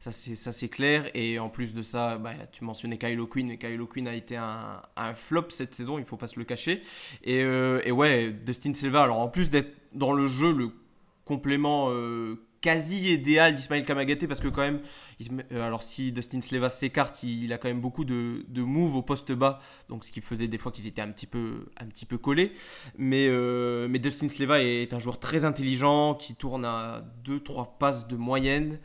Ça c'est, ça, c'est clair. Et en plus de ça, bah, tu mentionnais Kylo Quinn. Et Kylo Quinn a été un, un, flop cette saison, il faut pas se le cacher. Et, euh, et, ouais, Dustin Silva, alors en plus d'être dans le jeu le complément euh, quasi idéal d'Ismaël Kamagaté parce que quand même, euh, alors si Dustin Sleva s'écarte, il, a quand même beaucoup de, de moves au poste bas, donc ce qui faisait des fois qu'ils étaient un petit peu, un petit peu collés. Mais, euh, mais Dustin Sleva est un joueur très intelligent qui tourne à 2-3 passes de moyenne,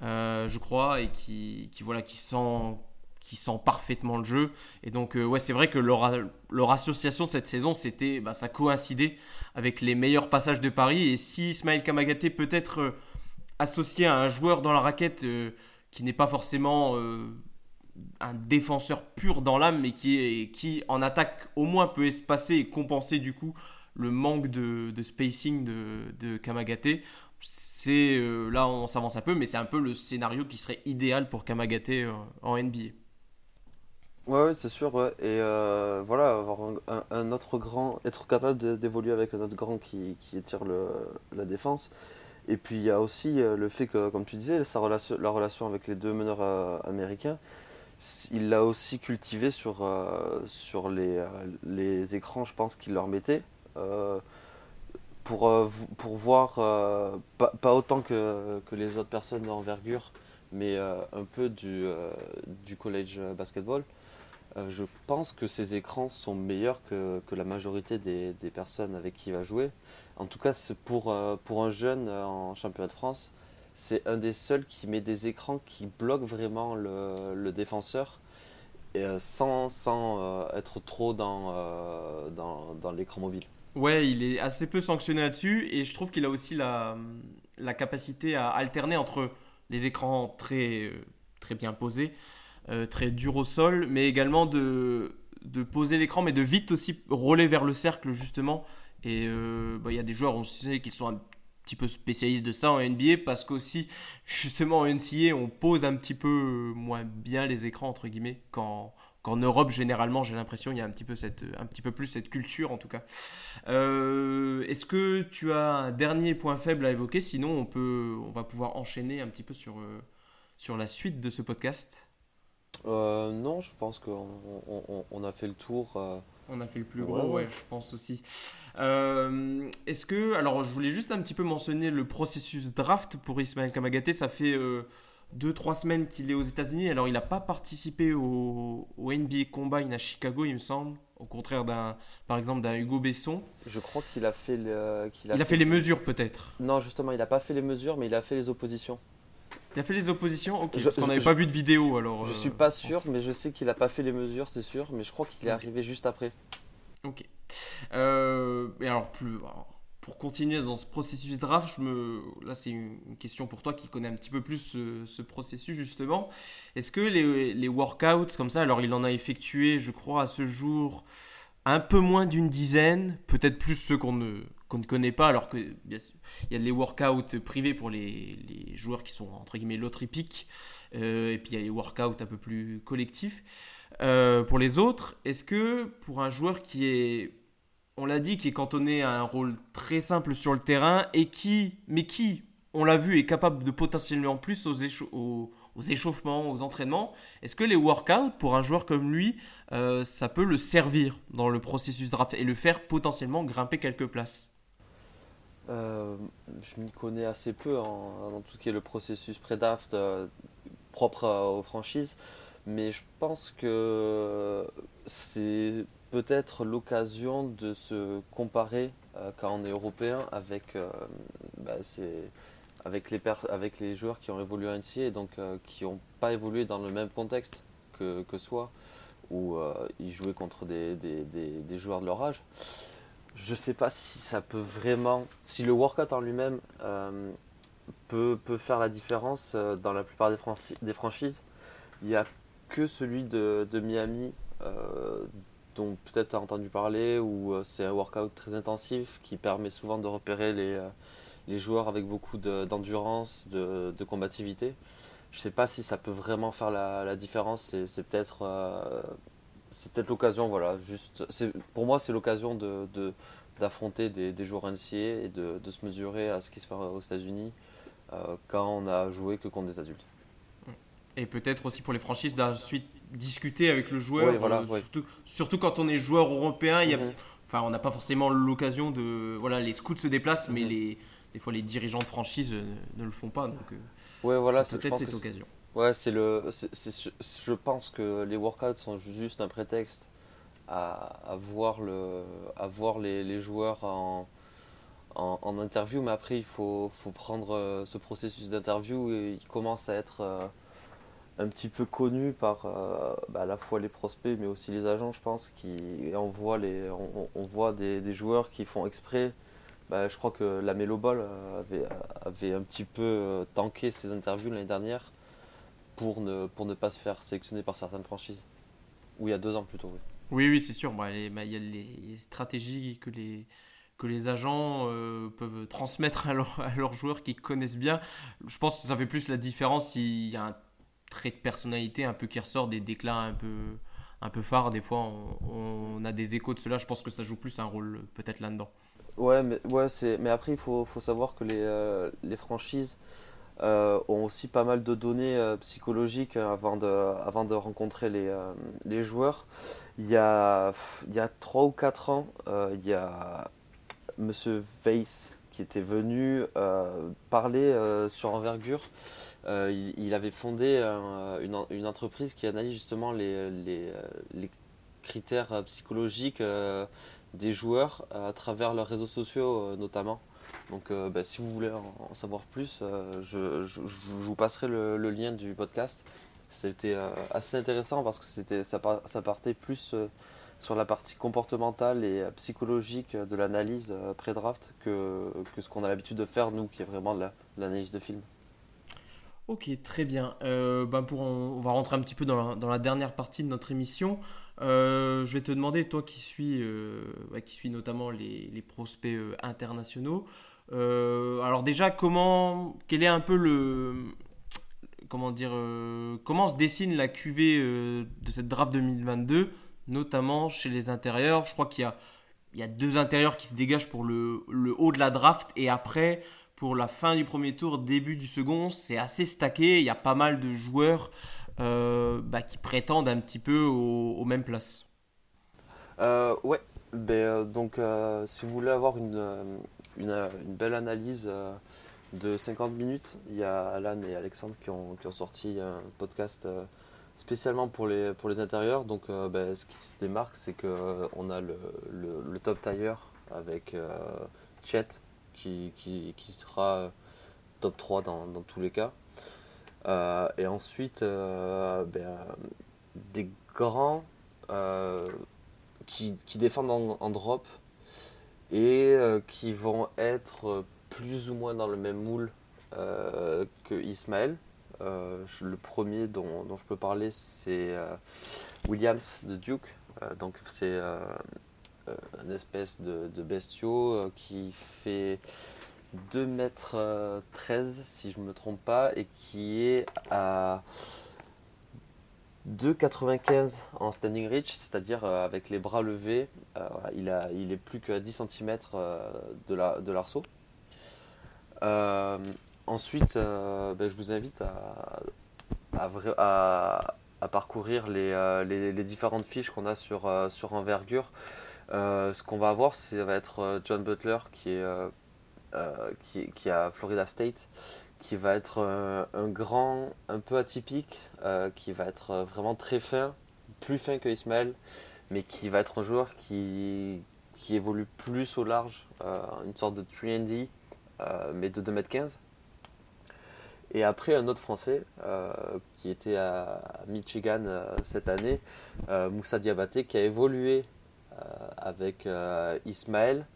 euh, je crois, et qui, qui, voilà, qui sent qui sent parfaitement le jeu. Et donc, ouais, c'est vrai que leur, leur, association cette saison, c'était, bah, ça coïncidait avec les meilleurs passages de Paris. Et si Ismaël Kamagaté peut-être associé à un joueur dans la raquette euh, qui n'est pas forcément euh, un défenseur pur dans l'âme, mais qui, est, qui en attaque au moins peut espacer et compenser du coup le manque de, spacing de, de Kamagaté. C'est euh, là on s'avance un peu, mais c'est un peu le scénario qui serait idéal pour Kamagaté en NBA. Ouais, c'est sûr. Et voilà, avoir un, un, autre grand, être capable d'évoluer avec un autre grand qui, qui étire le, la défense. Et puis il y a aussi euh, le fait que, comme tu disais, sa relation, la relation avec les deux meneurs euh, américains, il l'a aussi cultivé sur, sur les, les écrans, je pense, qu'il leur mettait. pour, pour voir, pas, pas, autant que, que les autres personnes d'envergure, mais un peu du, du college basketball. Euh, je pense que ces écrans sont meilleurs que, que la majorité des, des, personnes avec qui il va jouer. En tout cas, pour, euh, pour un jeune euh, en championnat de France, c'est un des seuls qui met des écrans qui bloquent vraiment le, défenseur sans, sans être trop dans, dans, l'écran mobile. Ouais, il est assez peu sanctionné là-dessus et je trouve qu'il a aussi la, la capacité à alterner entre les écrans très, très bien posés euh, très dur au sol, mais également de, de poser l'écran, mais de vite aussi rouler vers le cercle, justement. Et euh, bah, il y a des joueurs, on sait qu'ils sont un petit peu spécialistes de ça en NBA, parce qu'aussi, justement, en NCA, on pose un petit peu moins bien les écrans, entre guillemets, qu'en qu'en Europe généralement. J'ai l'impression il y a un petit peu cette un petit peu plus cette culture en tout cas. Euh, est-ce que tu as un dernier point faible à évoquer? Sinon on peut on va pouvoir enchaîner un petit peu sur sur la suite de ce podcast euh, non, je pense qu'on on, a fait le tour. Euh. On a fait le plus gros, ouais, je pense aussi. Euh, est-ce que. Alors, je voulais juste un petit peu mentionner le processus draft pour Ismaël Kamagaté. Ça fait 2-3 semaines qu'il est aux États-Unis. Alors, il n'a pas participé au, NBA Combine à Chicago, il me semble. Au contraire d'un, par exemple, d'un Hugo Besson. Je crois qu'il a fait. Le, il a, fait les mesures, peut-être. Non, justement, il n'a pas fait les mesures, mais il a fait les oppositions. Il a fait les oppositions Ok, parce qu'on n'avait pas vu de vidéo alors. Je suis euh, pas sûr, mais je sais qu'il n'a pas fait les mesures, c'est sûr, mais je crois qu'il est arrivé juste après. Ok. Euh, et alors, plus, pour continuer dans ce processus draft, je me... là c'est une question pour toi qui connais un petit peu plus ce, processus justement. Est-ce que les, les, workouts comme ça, alors il en a effectué, je crois, à ce jour un peu moins d'une dizaine, peut-être plus ceux qu'on ne qu'on ne connaît pas, alors que il y a les workouts privés pour les, joueurs qui sont entre guillemets l'autre épique, euh, et puis il y a les workouts un peu plus collectifs. Euh, pour les autres, est-ce que pour un joueur qui est, on l'a dit, qui est cantonné à un rôle très simple sur le terrain et qui, mais qui, on l'a vu, est capable de potentiellement plus aux échauffements, aux entraînements, est-ce que les workouts pour un joueur comme lui, euh, ça peut le servir dans le processus draft et le faire potentiellement grimper quelques places? Euh, je m'y connais assez peu en, dans tout ce qui est le processus pré-draft euh, propre aux franchises, mais je pense que c'est peut-être l'occasion de se comparer euh, quand on est européen avec, bah, avec, les avec les joueurs qui ont évolué en NCA et donc qui n'ont pas évolué dans le même contexte que, que soi, où ils jouaient contre des, des, des joueurs de leur âge je sais pas si ça peut vraiment, si le workout en lui-même euh, peut, peut, faire la différence euh, dans la plupart des, des, franchises. Il n'y a que celui de, de Miami, euh, dont peut-être tu as entendu parler, où c'est un workout très intensif qui permet souvent de repérer les, les joueurs avec beaucoup d'endurance, de, de, combativité. Je sais pas si ça peut vraiment faire la, la différence. C'est peut-être c'est peut-être l'occasion, voilà, juste, pour moi c'est l'occasion de, d'affronter des, des, joueurs NCA et de, de, se mesurer à ce qui se fait aux États-Unis euh, quand on a joué que contre des adultes. Et peut-être aussi pour les franchises d'ensuite discuter avec le joueur, euh, surtout, surtout, quand on est joueur européen, il y a, mhm. enfin, on n'a pas forcément l'occasion de, voilà, les scouts se déplacent, mais mhm. les, des fois les dirigeants de franchise euh, ne le font pas, donc ouais, voilà, c'est peut-être cette occasion. Ouais, c'est le. je pense que les workouts sont juste un prétexte à, à voir, le, à voir les, les joueurs en, en, interview, mais après il faut, faut prendre euh, ce processus d'interview et il commence à être euh, un petit peu connu par euh, bah, à la fois les prospects mais aussi les agents, je pense. Qui, on voit, les, on voit des, des, joueurs qui font exprès. Bah, je crois que la Melo Ball avait, avait un petit peu tanké ses interviews l'année dernière pour ne, pour ne pas se faire sélectionner par certaines franchises. Ou il y a deux ans plutôt, oui. Oui, oui, c'est sûr. Bah, bah, il y a les stratégies que les, que les agents euh, peuvent transmettre à, à, leurs joueurs qui connaissent bien. Je pense que ça fait plus la différence s'il y a un trait de personnalité un peu qui ressort, des déclats un peu, un peu phares. Des fois, on, a des échos de cela. Je pense que ça joue plus un rôle peut-être là-dedans. Ouais, mais, ouais, mais après, il faut, faut savoir que les, les franchises euh, ont aussi pas mal de données euh, psychologiques avant de, avant de rencontrer les, euh, les joueurs. Il y, a, il y a 3 ou 4 ans, il y a Monsieur Weiss qui était venu parler sur envergure. Il, il, avait fondé une, une, entreprise qui analyse justement les, les, les critères psychologiques des joueurs à travers leurs réseaux sociaux notamment. Donc euh, bah, si vous voulez en, savoir plus, euh, je, vous passerai le, lien du podcast. C'était euh, assez intéressant parce que ça, partait plus sur la partie comportementale et psychologique de l'analyse pré-draft que, ce qu'on a l'habitude de faire, nous, qui est vraiment l'analyse de film. Ok, très bien. Ben pour, on, va rentrer un petit peu dans la, dernière partie de notre émission. je vais te demander, toi qui suis, qui suis notamment les, prospects internationaux, alors déjà, comment, quel est un peu le, comment dire, euh, comment se dessine la QV euh, de cette draft 2022, notamment chez les intérieurs? Je crois qu'il y a, il y a deux intérieurs qui se dégagent pour le, le, haut de la draft et après pour la fin du premier tour, début du second, c'est assez stacké. Il y a pas mal de joueurs bah, qui prétendent un petit peu aux, mêmes places. ouais, ben, donc si vous voulez avoir une une, belle analyse euh, de 50 minutes. Il y a Alan et Alexandre qui ont, qui ont sorti un podcast euh, spécialement pour les, pour les intérieurs. Donc euh, ben, ce qui se démarque, c'est qu'on a le, le, top tailleur avec Chet qui, qui, qui, sera top 3 dans, dans tous les cas. et ensuite, ben, des grands qui, qui, défendent en, en drop et euh, qui vont être plus ou moins dans le même moule euh, que Ismaël. Euh, le premier dont, dont, je peux parler, c'est Williams de Duke. donc c'est une espèce de, de bestiau qui fait 2 mètres 13 si je ne me trompe pas et qui est à 2,95 en standing reach, c'est-à-dire euh, avec les bras levés, euh, il, a, il est plus qu'à 10 cm euh, de l'arceau. ensuite, ben, je vous invite à, à, parcourir les, les, différentes fiches qu'on a sur, sur envergure. ce qu'on va avoir, ça va être John Butler qui est, qui, qui est à Florida State qui va être euh, un, grand, un peu atypique, euh, qui va être euh, vraiment très fin, plus fin que Ismaël, mais qui va être un joueur qui, qui évolue plus au large, une sorte de 3D, mais de 2m15. Et après, un autre Français qui était à Michigan cette année, Moussa Diabaté, qui a évolué avec Ismaël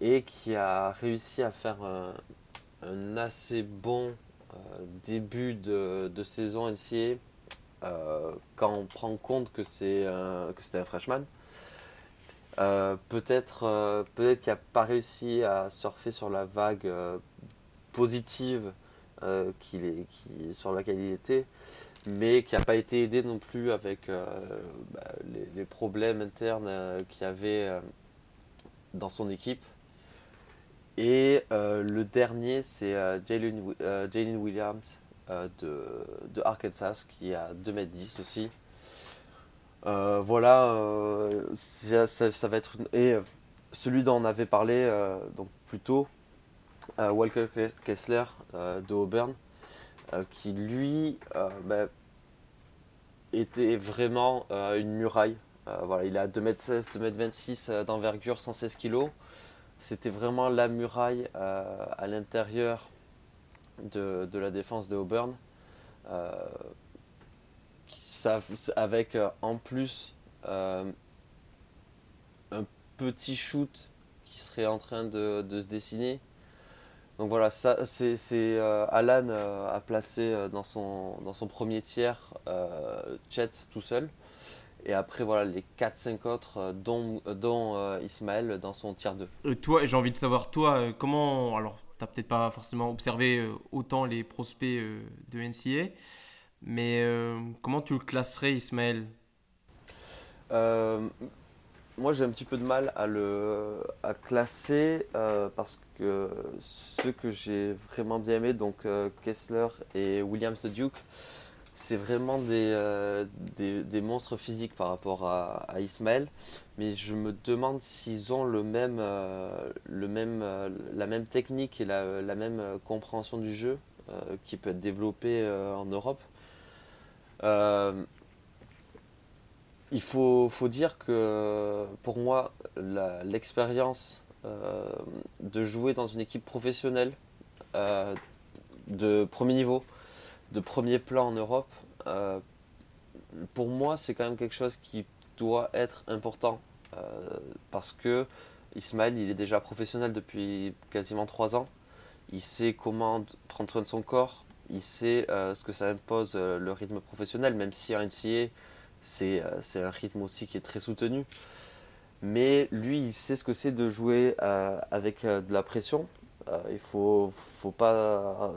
et qui a réussi à faire un, un assez bon euh, début de, de, saison NCA euh, quand on prend compte que c'est c'était un freshman. Euh, peut-être peut-être qu'il n'a pas réussi à surfer sur la vague positive qu'il est, sur laquelle il était, mais qui n'a pas été aidé non plus avec bah, les, les, problèmes internes qu'il avait dans son équipe. Et euh, le dernier, c'est euh, Jalen, euh, Williams de, Arkansas, qui a 2m10 aussi. voilà, ça, va être. Et celui dont on avait parlé donc plus tôt, Walker Kessler de Auburn, qui lui bah, était vraiment une muraille. voilà, il a 2m16, 2m26 d'envergure, 116 kg c'était vraiment la muraille euh, à l'intérieur de, la défense de Auburn. Euh, avec euh, en plus un petit shoot qui serait en train de, se dessiner. Donc voilà, ça c'est Alan a placé dans son, dans son premier tiers Chet tout seul. Et après, voilà, les 4-5 autres, euh, dont, euh, dont euh, Ismaël dans son tiers 2. Et toi, j'ai envie de savoir, toi, comment. Alors, tu n'as peut-être pas forcément observé autant les prospects de NCA, mais comment tu le classerais, Ismaël? Moi j'ai un petit peu de mal à le à classer parce que ceux que j'ai vraiment bien aimé, donc Kessler et Williams the Duke, c'est vraiment des, des, monstres physiques par rapport à, à, Ismaël. Mais je me demande s'ils ont le même, le même, la même technique et la, la même compréhension du jeu qui peut être développée en Europe. Il faut, faut, dire que pour moi, l'expérience euh, de jouer dans une équipe professionnelle euh, de premier niveau, de premier plan en Europe, euh, pour moi, c'est quand même quelque chose qui doit être important parce que Ismaël, il est déjà professionnel depuis quasiment trois ans. Il sait comment prendre soin de son corps. Il sait ce que ça impose le rythme professionnel, même si en NCA, euh, c'est un rythme aussi qui est très soutenu. Mais lui, il sait ce que c'est de jouer euh, avec euh, de la pression. Il faut, faut, pas,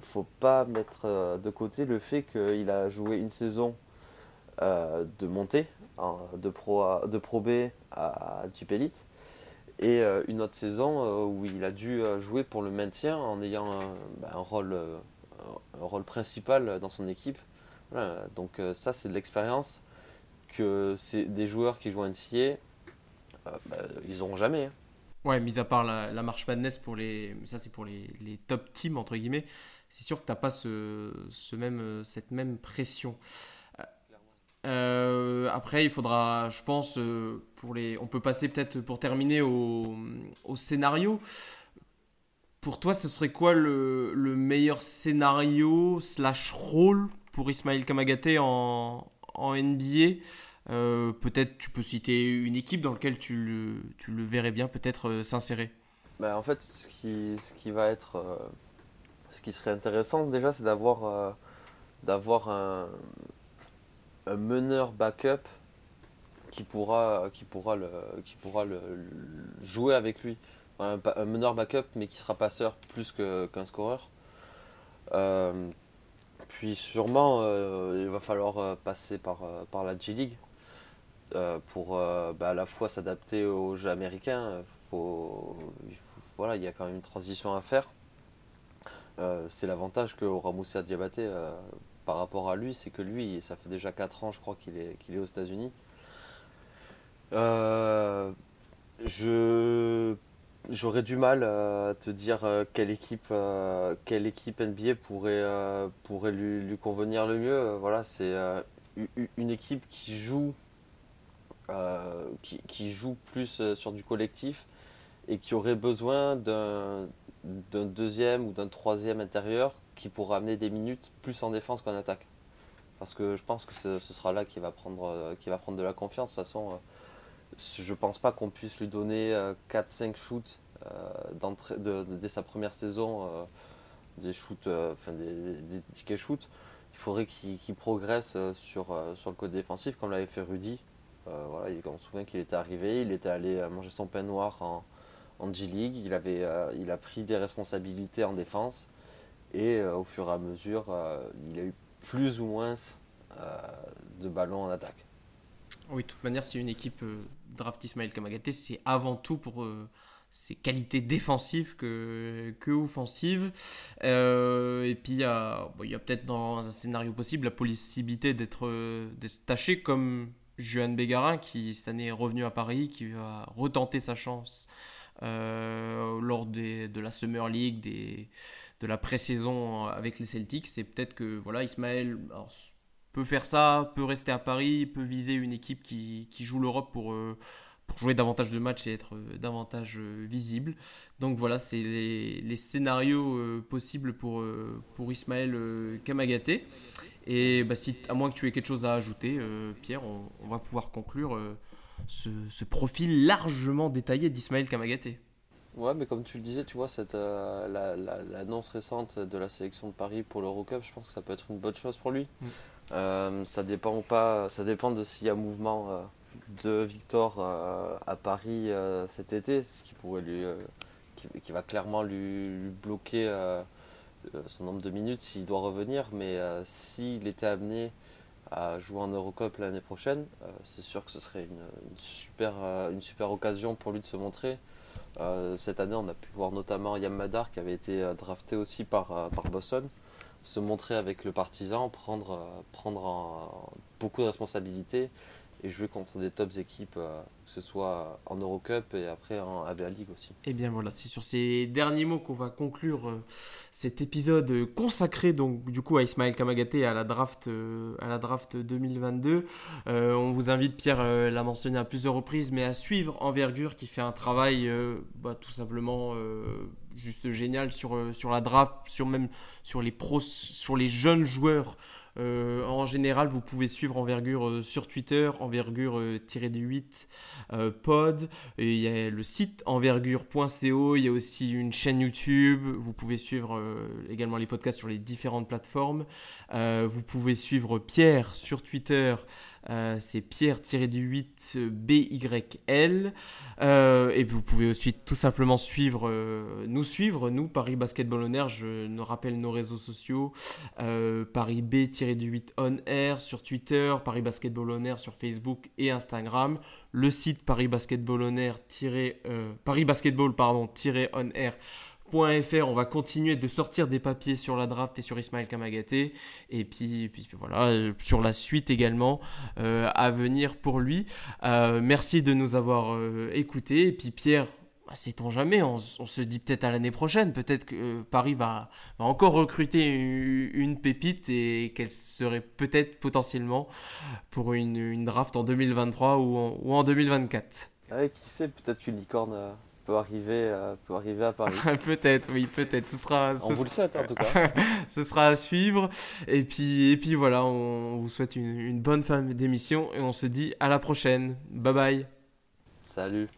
faut pas mettre de côté le fait qu'il a joué une saison de montée, de, pro de B à Jeep Elite, et une autre saison où il a dû jouer pour le maintien en ayant bah, un, rôle, un rôle principal dans son équipe donc euh, ça c'est de l'expérience que des joueurs qui jouent NCA, euh, bah, ils n'auront jamais. Hein. Ouais, mis à part la, marche madness pour les, ça c'est pour les, les, top teams entre guillemets. C'est sûr que t'as pas ce, ce, même, cette même pression. Euh, après, il faudra, je pense, pour les, on peut passer peut-être pour terminer au, au, scénario. Pour toi, ce serait quoi le, le meilleur scénario slash rôle pour Ismaël Kamagaté en, en NBA. Euh, peut-être tu peux citer une équipe dans laquelle tu le, tu le verrais bien peut-être euh, s'insérer. Bah, en fait, ce qui, ce qui va être. Euh, ce qui serait intéressant déjà, c'est d'avoir d'avoir un, un, meneur backup qui pourra, qui pourra, le, qui pourra le, jouer avec lui. Un, meneur backup, mais qui sera passeur plus qu'un scoreur. Puis sûrement, il va falloir passer par, par la G-League pour bah, à la fois s'adapter aux jeux américains. Faut, il voilà, il y a quand même une transition à faire. c'est l'avantage que Ramoussa Diabaté, par rapport à lui, c'est que lui, ça fait déjà 4 ans, je crois, qu'il est, qu'il est aux États-Unis. je J'aurais du mal à te dire euh, quelle équipe, euh, quelle équipe NBA pourrait, euh, pourrait lui, convenir le mieux. Voilà, c'est une équipe qui joue, qui, qui, joue plus sur du collectif et qui aurait besoin d'un deuxième ou d'un troisième intérieur qui pourra amener des minutes plus en défense qu'en attaque. Parce que je pense que ce, sera là qu'il va, prendre, va prendre de la confiance. De toute façon, je pense pas qu'on puisse lui donner 4-5 euh, shoots euh, dès sa première saison, euh, des shoots, enfin des, tickets shoots. Il faudrait qu'il progresse sur, sur le côté défensif, comme l'avait fait Rudy. Voilà, on se souvient qu'il était arrivé, il était allé manger son pain noir en, en G-League, il, avait, il a pris des responsabilités en défense et au fur et à mesure, il a eu plus ou moins de ballons en attaque. Oui, de toute manière, si une équipe euh, draft Ismaël Kamagaté, c'est avant tout pour euh, ses qualités défensives que, que offensives. Euh, et puis, il y a, peut-être dans un scénario possible la possibilité d'être taché comme Johan Bégarin, qui cette année est revenu à Paris, qui va retenter sa chance lors des, de la Summer League, de la pré-saison avec les Celtics. C'est peut-être que voilà, Ismaël peut faire ça, peut rester à Paris, peut viser une équipe qui, joue l'Europe pour, euh, pour jouer davantage de matchs et être euh, davantage euh, visible. Donc voilà, c'est les, les, scénarios possibles pour, pour Ismaël Kamagaté. Et bah, si, à moins que tu aies quelque chose à ajouter, Pierre, on, on, va pouvoir conclure ce, ce, profil largement détaillé d'Ismaël Kamagaté. Ouais, mais comme tu le disais, tu vois, cette, l'annonce récente de la sélection de Paris pour l'Eurocup, je pense que ça peut être une bonne chose pour lui. Mm. Euh, ça dépend pas, ça dépend de s'il y a mouvement euh, de Victor euh, à Paris cet été, ce qui pourrait lui, qui, va clairement lui, bloquer son nombre de minutes s'il doit revenir. Mais s'il était amené à jouer en Eurocup l'année prochaine. c'est sûr que ce serait une, super, occasion pour lui de se montrer. cette année, on a pu voir notamment Yam Madar qui avait été drafté aussi par, par Boston se montrer avec le partisan, prendre beaucoup de responsabilités et jouer contre des tops équipes, euh, que ce soit en Eurocup et après en ABA League aussi. Et eh bien voilà, c'est sur ces derniers mots qu'on va conclure euh, cet épisode consacré donc du coup à Ismaël Kamagaté et à la draft, euh, à la draft 2022. on vous invite, Pierre l'a mentionné à plusieurs reprises, mais à suivre Envergure qui fait un travail bah, tout simplement juste génial sur, sur la draft, sur même sur les pros, sur les jeunes joueurs euh, en général, vous pouvez suivre Envergure euh, sur Twitter, envergure-8 euh, pod. il y a le site envergure.co, il y a aussi une chaîne YouTube. Vous pouvez suivre également les podcasts sur les différentes plateformes. vous pouvez suivre Pierre sur Twitter. Euh, c'est Pierre-du-8 BYL. Euh, et vous pouvez aussi tout simplement suivre, euh, nous suivre, nous, Paris Basketball On Air. Je rappelle nos réseaux sociaux Paris B-8 On Air sur Twitter, Paris Basketball On Air sur Facebook et Instagram. Le site Paris Basketball On Air, Paris Basketball, pardon, On Air on va continuer de sortir des papiers sur la draft et sur Ismaël Kamagaté. Et puis, voilà, euh, sur la suite également euh, à venir pour lui. Euh, merci de nous avoir écoutés. Et puis Pierre, bah, sait-on jamais, on, se dit peut-être à l'année prochaine, peut-être que Paris va, encore recruter une, pépite et qu'elle serait peut-être potentiellement pour une, draft en 2023 ou en, ou en 2024. qui sait, peut-être qu'une licorne peut arriver, euh, peut arriver à Paris. peut-être, oui, peut-être. Ce sera, on vous le souhaite en tout cas. ce sera à suivre. Et puis, et puis voilà, on vous souhaite une, une bonne fin d'émission et on se dit à la prochaine. Bye bye. Salut.